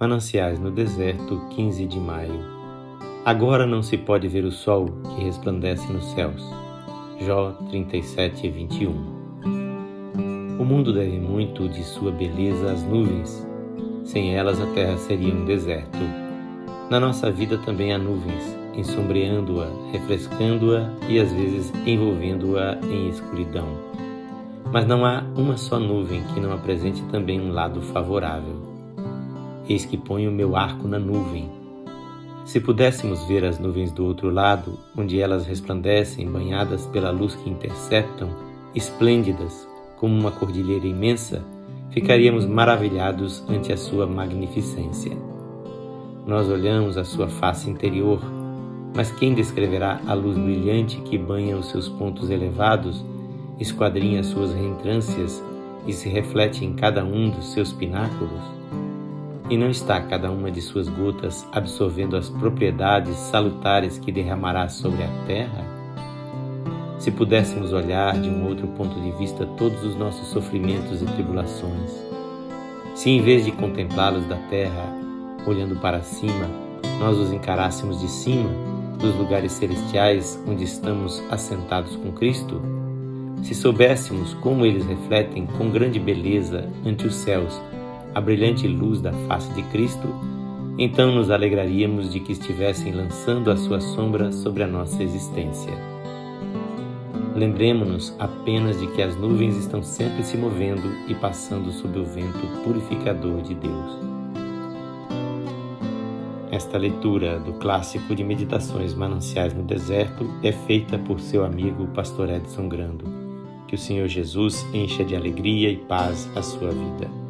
Mananciais no Deserto, 15 de maio. Agora não se pode ver o sol que resplandece nos céus. Jó 37, 21. O mundo deve muito de sua beleza às nuvens. Sem elas a terra seria um deserto. Na nossa vida também há nuvens, ensombreando-a, refrescando-a e às vezes envolvendo-a em escuridão. Mas não há uma só nuvem que não apresente também um lado favorável. Eis que ponho o meu arco na nuvem. Se pudéssemos ver as nuvens do outro lado, onde elas resplandecem, banhadas pela luz que interceptam, esplêndidas, como uma cordilheira imensa, ficaríamos maravilhados ante a sua magnificência. Nós olhamos a sua face interior, mas quem descreverá a luz brilhante que banha os seus pontos elevados, esquadrinha suas reentrâncias e se reflete em cada um dos seus pináculos? E não está cada uma de suas gotas absorvendo as propriedades salutares que derramará sobre a terra? Se pudéssemos olhar de um outro ponto de vista todos os nossos sofrimentos e tribulações, se em vez de contemplá-los da terra, olhando para cima, nós os encarássemos de cima, dos lugares celestiais onde estamos assentados com Cristo, se soubéssemos como eles refletem com grande beleza ante os céus a brilhante luz da face de Cristo, então nos alegraríamos de que estivessem lançando a sua sombra sobre a nossa existência. Lembremos-nos apenas de que as nuvens estão sempre se movendo e passando sob o vento purificador de Deus. Esta leitura do clássico de Meditações Mananciais no Deserto é feita por seu amigo Pastor Edson Grando. Que o Senhor Jesus encha de alegria e paz a sua vida.